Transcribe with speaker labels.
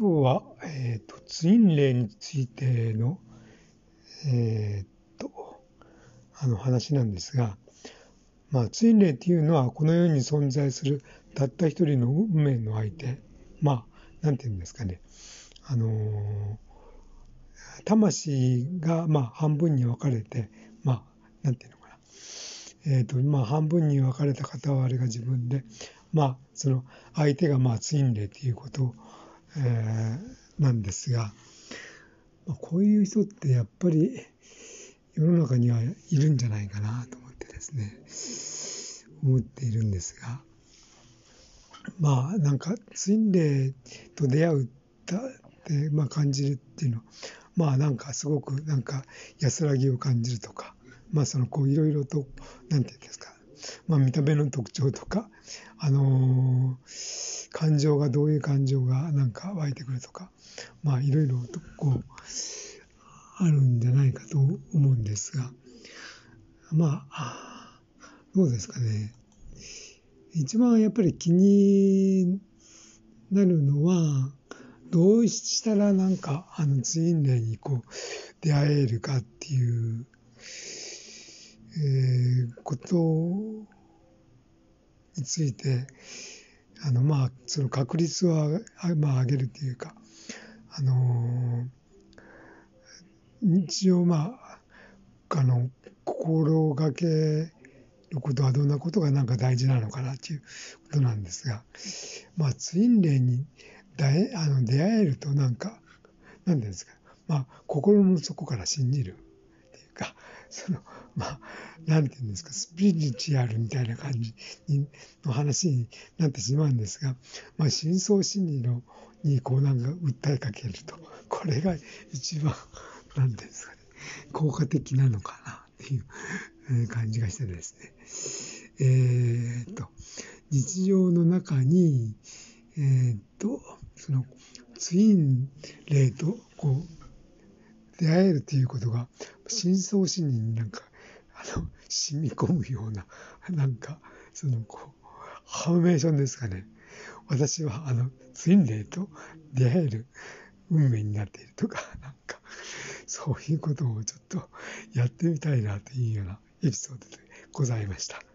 Speaker 1: 今日は、えっ、と、ツインレイについての、えっ、と、あの話なんですが、まあ、ツインレイっていうのは、この世に存在するたった一人の運命の相手、まあ、なんていうんですかね、あのー魂が、まあ、半分に分かれて、まあ、なんていうのかな、えっ、と、まあ、半分に分かれた片割れが自分で、まあ、その相手が、まあ、ツインレイっていうことを、えーなんですが、まあこういう人ってやっぱり世の中にはいるんじゃないかなと思ってですね、思っているんですが、まあなんかツインレイと出会うって、まあ、感じるっていうの、まあなんかすごくなんか安らぎを感じるとか、まあそのこういろいろと、なんていうんですか、まあ見た目の特徴とか、あのー感情がどういう感情がなんか湧いてくるとか、まあいろいろとこう、あるんじゃないかと思うんですが、まあ、どうですかね。一番やっぱり気になるのは、どうしたらなんかあのツインレイにこう出会えるかっていう、えーことについて、あのまあその確率はあまあ上げるっていうか、あの一応まああの心がけることはどんなことがなんか大事なのかなっていうことなんですが、まあツインレイにだえあの出会えるとなんか、なんていうんですか、まあ心の底から信じるっていうか、その、まあ、なんていうんですか、スピリチュアルみたいな感じにの話になってしまうんですが、まあ深層心理のにこうなんか訴えかけると、これが一番、なんていうんですかね、効果的なのかなっていう感じがしてですね。えーっと、日常の中に、えーっと、そのツインレイとこう出会えるということが深層心理になんかあの染み込むようななんかそのこうハーメーションですかね私はあのツインレイと出会える運命になっているとか なんかそういうことをちょっとやってみたいなというようなエピソードでございました。